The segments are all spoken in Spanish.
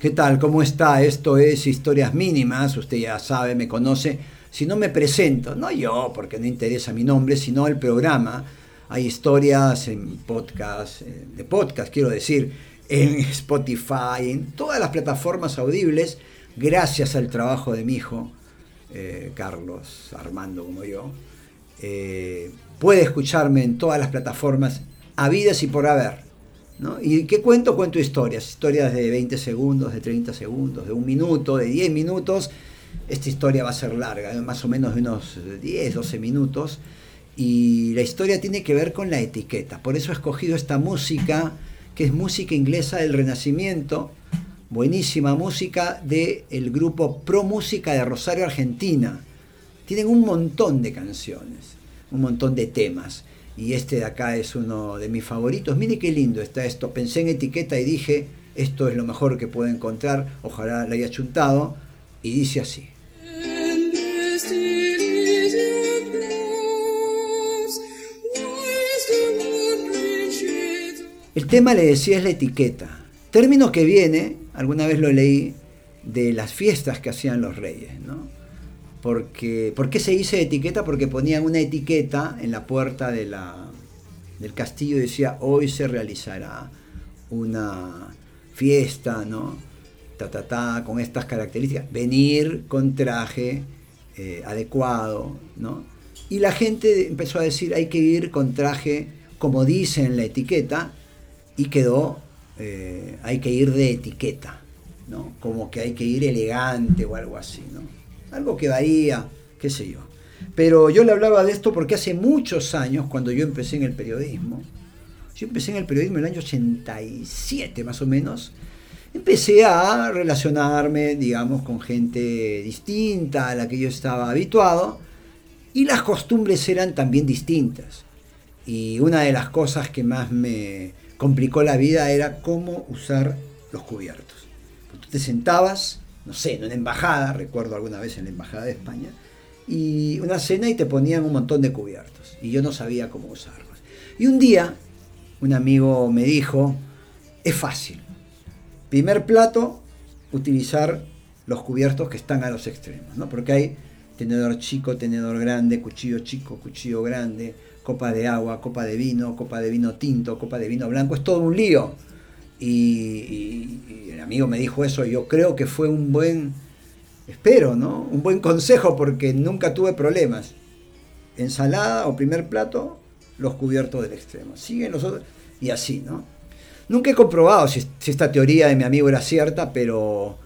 ¿Qué tal? ¿Cómo está? Esto es Historias Mínimas, usted ya sabe, me conoce. Si no me presento, no yo, porque no interesa mi nombre, sino el programa. Hay historias en podcast, eh, de podcast quiero decir, en Spotify, en todas las plataformas audibles, gracias al trabajo de mi hijo, eh, Carlos Armando como yo. Eh, puede escucharme en todas las plataformas habidas y por haber. ¿Y qué cuento? Cuento historias, historias de 20 segundos, de 30 segundos, de un minuto, de 10 minutos. Esta historia va a ser larga, más o menos de unos 10, 12 minutos. Y la historia tiene que ver con la etiqueta. Por eso he escogido esta música, que es música inglesa del Renacimiento, buenísima música del el grupo Pro Música de Rosario, Argentina. Tienen un montón de canciones, un montón de temas y este de acá es uno de mis favoritos. Mire qué lindo está esto. Pensé en etiqueta y dije, esto es lo mejor que puedo encontrar, ojalá la haya chuntado, y dice así. El tema le decía es la etiqueta. Término que viene, alguna vez lo leí, de las fiestas que hacían los reyes, ¿no? Porque, ¿Por qué se dice etiqueta? Porque ponían una etiqueta en la puerta del castillo y decía, hoy se realizará una fiesta, ¿no? Ta, ta, ta, con estas características. Venir con traje eh, adecuado, ¿no? Y la gente empezó a decir, hay que ir con traje como dice en la etiqueta, y quedó, eh, hay que ir de etiqueta, ¿no? Como que hay que ir elegante o algo así, ¿no? algo que varía, qué sé yo. Pero yo le hablaba de esto porque hace muchos años, cuando yo empecé en el periodismo, yo empecé en el periodismo en el año 87 más o menos, empecé a relacionarme, digamos, con gente distinta a la que yo estaba habituado, y las costumbres eran también distintas. Y una de las cosas que más me complicó la vida era cómo usar los cubiertos. Tú te sentabas, no sé, en una embajada, recuerdo alguna vez en la embajada de España, y una cena y te ponían un montón de cubiertos, y yo no sabía cómo usarlos. Y un día, un amigo me dijo, es fácil, primer plato, utilizar los cubiertos que están a los extremos, ¿no? porque hay tenedor chico, tenedor grande, cuchillo chico, cuchillo grande, copa de agua, copa de vino, copa de vino tinto, copa de vino blanco, es todo un lío. Y, el amigo me dijo eso, yo creo que fue un buen, espero, ¿no? Un buen consejo porque nunca tuve problemas. Ensalada o primer plato, los cubiertos del extremo. Siguen los otros, y así, ¿no? Nunca he comprobado si, esta teoría de mi amigo era cierta, pero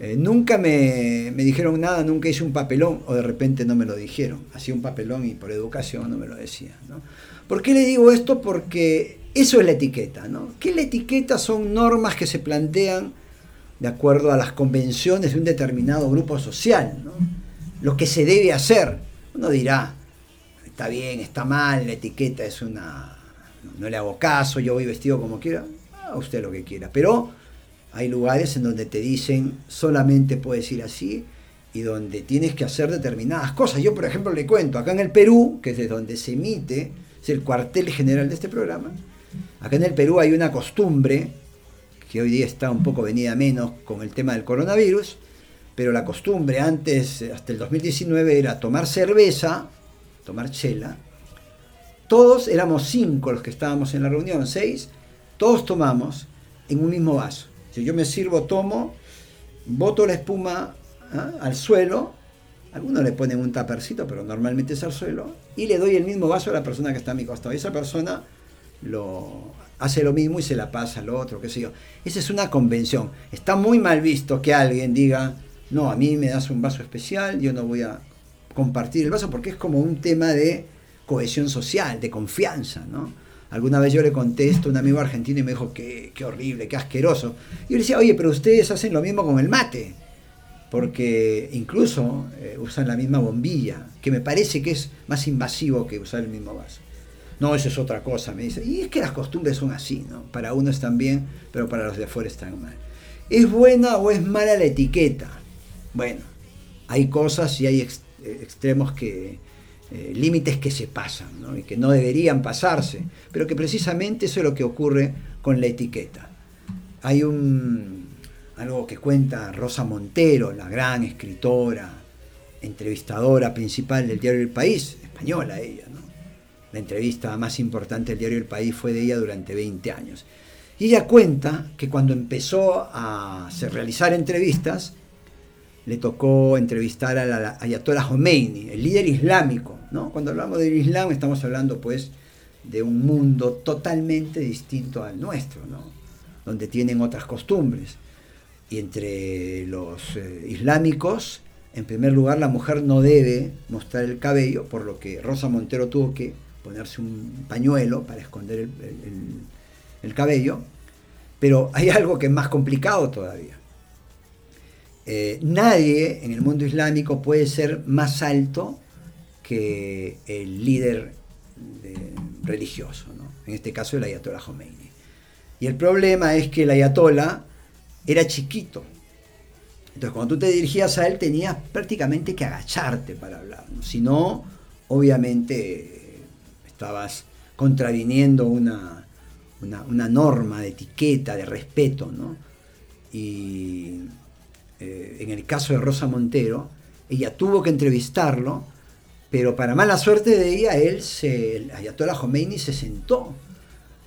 eh, nunca me, me, dijeron nada, nunca hice un papelón, o de repente no me lo dijeron. Hacía un papelón y por educación no me lo decían, ¿no? ¿Por qué le digo esto? Porque eso es la etiqueta, ¿no? ¿Qué la etiqueta son normas que se plantean de acuerdo a las convenciones de un determinado grupo social. Lo que se debe hacer. Uno dirá, está bien, está mal, la etiqueta es una... No, le hago caso, yo voy vestido como quiera, a usted lo que quiera. Pero hay lugares en donde te dicen solamente puedes ir así y donde tienes que hacer determinadas cosas. Yo, por ejemplo, le cuento, acá en el Perú, que es de donde se emite, es el cuartel general de este programa, Acá en el Perú hay una costumbre, que hoy día está un poco venida menos con el tema del coronavirus, pero la costumbre antes, hasta el 2019, era tomar cerveza, tomar chela. Todos éramos cinco los que estábamos en la reunión, seis, todos tomamos en un mismo vaso. Si yo me sirvo, tomo, boto la espuma ¿ah? al suelo, algunos le ponen un tapercito, pero normalmente es al suelo, y le doy el mismo vaso a la persona que está a mi costado. Esa persona lo hace lo mismo y se la pasa al otro, qué sé yo. Esa es una convención. Está muy mal visto que alguien diga, no, a mí me das un vaso especial, yo no voy a compartir el vaso, porque es como un tema de cohesión social, de confianza, ¿no? Alguna vez yo le contesto a un amigo argentino y me dijo, qué, qué horrible, qué asqueroso. Y yo le decía, oye, pero ustedes hacen lo mismo con el mate, porque incluso eh, usan la misma bombilla, que me parece que es más invasivo que usar el mismo vaso. No, eso es otra cosa, me dice. Y es que las costumbres son así, ¿no? Para unos están bien, pero para los de afuera están mal. ¿Es buena o es mala la etiqueta? Bueno, hay cosas y hay eh, extremos que, eh, límites que se pasan ¿no? y que no deberían pasarse, pero que precisamente eso es lo que ocurre con la etiqueta. Hay un, algo que cuenta Rosa Montero, la gran escritora, entrevistadora principal del diario El País, española ella, ¿no? La entrevista más importante del diario El País fue de ella durante 20 años. Y ella cuenta que cuando empezó a realizar entrevistas, le tocó entrevistar a la Ayatollah Khomeini, el líder islámico. ¿No? Cuando hablamos del Islam estamos hablando pues de un mundo totalmente distinto al nuestro, ¿no? donde tienen otras costumbres. Y entre los eh, islámicos, en primer lugar, la mujer no debe mostrar el cabello, por lo que Rosa Montero tuvo que ponerse un pañuelo para esconder el, cabello. Pero hay algo que es más complicado todavía. Eh, nadie en el mundo islámico puede ser más alto el líder religioso, en este caso el ayatollah Khomeini. Y el problema es que el ayatollah era chiquito. Entonces cuando tú te dirigías a él tenías prácticamente que agacharte para hablar. Si no, obviamente estabas contraviniendo una, una, norma de etiqueta, de respeto. ¿no? Y eh, en el caso de Rosa Montero, ella tuvo que entrevistarlo, pero para mala suerte de ella, él se, el Ayatollah Khomeini se sentó.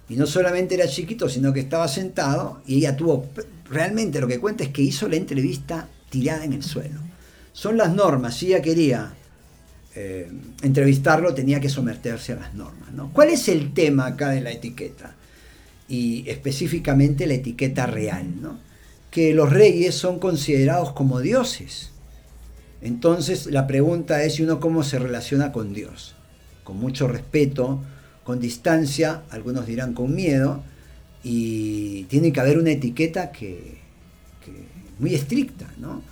Y no solamente era chiquito, sino que estaba sentado y ella tuvo, realmente lo que cuenta es que hizo la entrevista tirada en el suelo. Son las normas, si ella quería eh, entrevistarlo, tenía que someterse a las normas. ¿no? ¿Cuál es el tema acá de la etiqueta? Y específicamente la etiqueta real. ¿no? que los reyes son considerados como dioses. Entonces la pregunta es, ¿y uno cómo se relaciona con Dios? Con mucho respeto, con distancia, algunos dirán con miedo, y tiene que haber una etiqueta que, muy estricta, ¿no?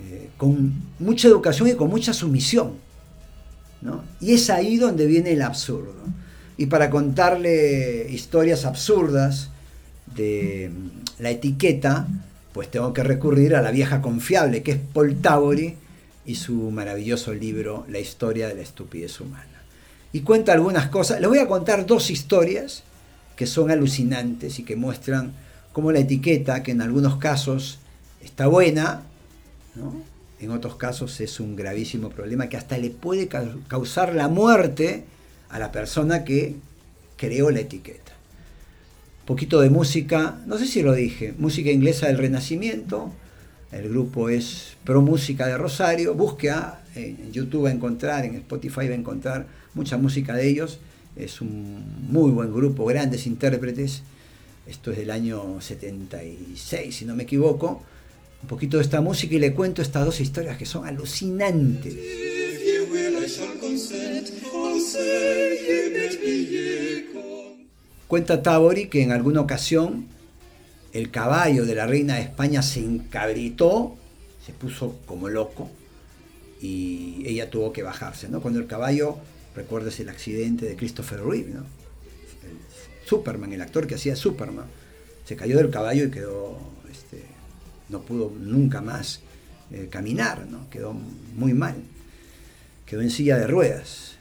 Eh, con mucha educación y con mucha sumisión. ¿no? Y es ahí donde viene el absurdo. Y para contarle historias absurdas de la etiqueta, pues tengo que recurrir a la vieja confiable, que es Paul y su maravilloso libro La historia de la estupidez humana. Y cuenta algunas cosas. Les voy a contar dos historias que son alucinantes y que muestran cómo la etiqueta, que en algunos casos está buena, en otros casos es un gravísimo problema que hasta le puede causar la muerte a la persona que creó la etiqueta poquito de música, no sé si lo dije, música inglesa del Renacimiento, el grupo es Pro Música de Rosario, búsqueda, en YouTube a encontrar, en Spotify va a encontrar mucha música de ellos, es un muy buen grupo, grandes intérpretes, esto es del año 76 si no me equivoco, un poquito de esta música y le cuento estas dos historias que son alucinantes. Cuenta Tabori que en alguna ocasión el caballo de la reina de España se encabritó, se puso como loco y ella tuvo que bajarse. ¿no? Cuando el caballo, recuerdes el accidente de Christopher Reeve, ¿no? Superman, el actor que hacía Superman, se cayó del caballo y quedó, este, no pudo nunca más eh, caminar, ¿no? quedó muy mal, quedó en silla de ruedas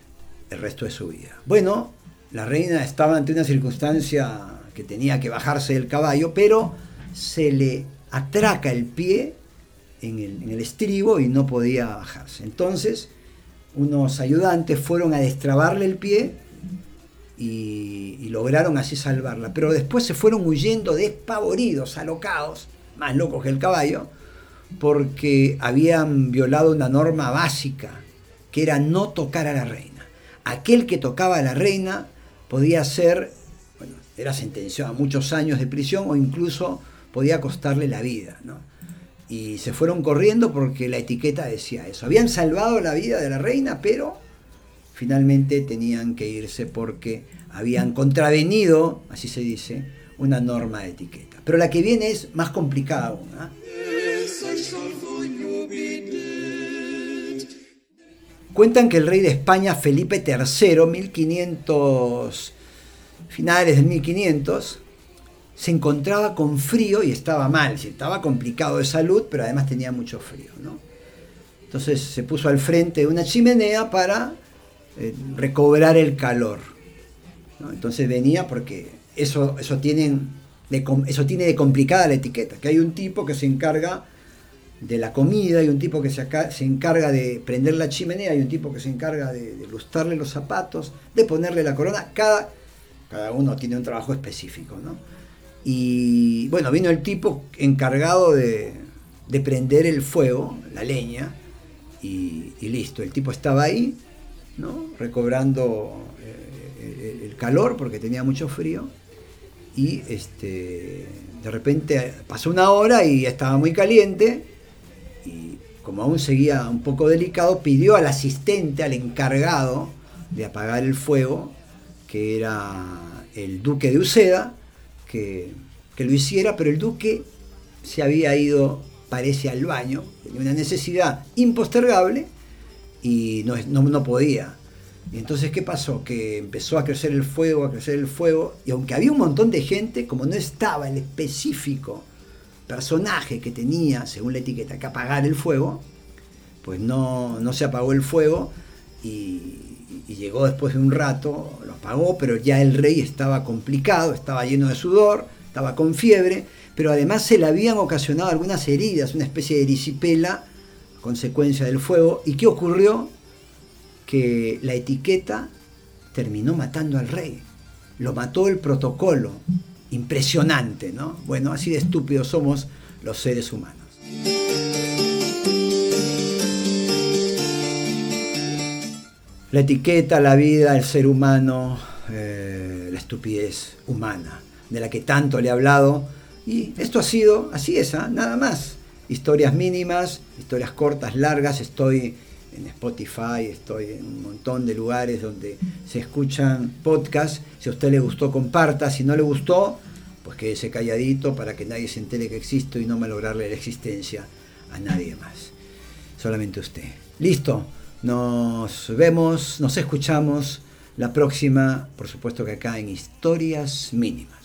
el resto de su vida. Bueno, la reina estaba ante una circunstancia que tenía que bajarse del caballo, pero se le atraca el pie en el, estribo y no podía bajarse. Entonces, unos ayudantes fueron a destrabarle el pie y, lograron así salvarla. Pero después se fueron huyendo despavoridos, alocados, más locos que el caballo, porque habían violado una norma básica, que era no tocar a la reina. Aquel que tocaba a la reina podía ser, era sentenciado a muchos años de prisión o incluso podía costarle la vida. ¿no? Y se fueron corriendo porque la etiqueta decía eso. Habían salvado la vida de la reina, pero finalmente tenían que irse porque habían contravenido, así se dice, una norma de etiqueta. Pero la que viene es más complicada aún. ¿ah? Cuentan que el rey de España, Felipe III, 1500, finales del 1500, se encontraba con frío y estaba mal, estaba complicado de salud, pero además tenía mucho frío. Entonces se puso al frente de una chimenea para eh, recobrar el calor. Entonces venía porque eso, eso, eso tiene de complicada la etiqueta, que hay un tipo que se encarga de la comida, hay un tipo que se, se encarga de prender la chimenea, hay un tipo que se encarga de, de, lustrarle los zapatos, de ponerle la corona, cada, cada uno tiene un trabajo específico, ¿no? Y bueno, vino el tipo encargado de, de prender el fuego, la leña, y, listo, el tipo estaba ahí, ¿no? recobrando eh, el calor porque tenía mucho frío, y este, de repente pasó una hora y estaba muy caliente, y como aún seguía un poco delicado, pidió al asistente, al encargado de apagar el fuego, que era el duque de Uceda, que, que lo hiciera, pero el duque se había ido parece al baño, tenía una necesidad impostergable y no, no, podía. Y entonces, ¿qué pasó? Que empezó a crecer el fuego, a crecer el fuego, y aunque había un montón de gente, como no estaba el específico personaje que tenía, según la etiqueta, que apagar el fuego, pues no, no se apagó el fuego y, llegó después de un rato, lo apagó, pero ya el rey estaba complicado, estaba lleno de sudor, estaba con fiebre, pero además se le habían ocasionado algunas heridas, una especie de erisipela, consecuencia del fuego. ¿Y qué ocurrió? Que la etiqueta terminó matando al rey. Lo mató el protocolo. Impresionante, ¿no? Bueno, así de estúpidos somos los seres humanos. La etiqueta, la vida, el ser humano, eh, la estupidez humana, de la que tanto le he hablado y esto ha sido, así es, ¿ah? nada más. Historias mínimas, historias cortas, largas. Estoy en Spotify, estoy en un montón de lugares donde se escuchan podcasts. Si a usted le gustó, comparta. Si no le gustó, pues quédese calladito para que nadie se entere que existo y no malograrle la existencia a nadie más. Solamente usted. Listo. Nos vemos, nos escuchamos la próxima, por supuesto que acá en Historias Mínimas.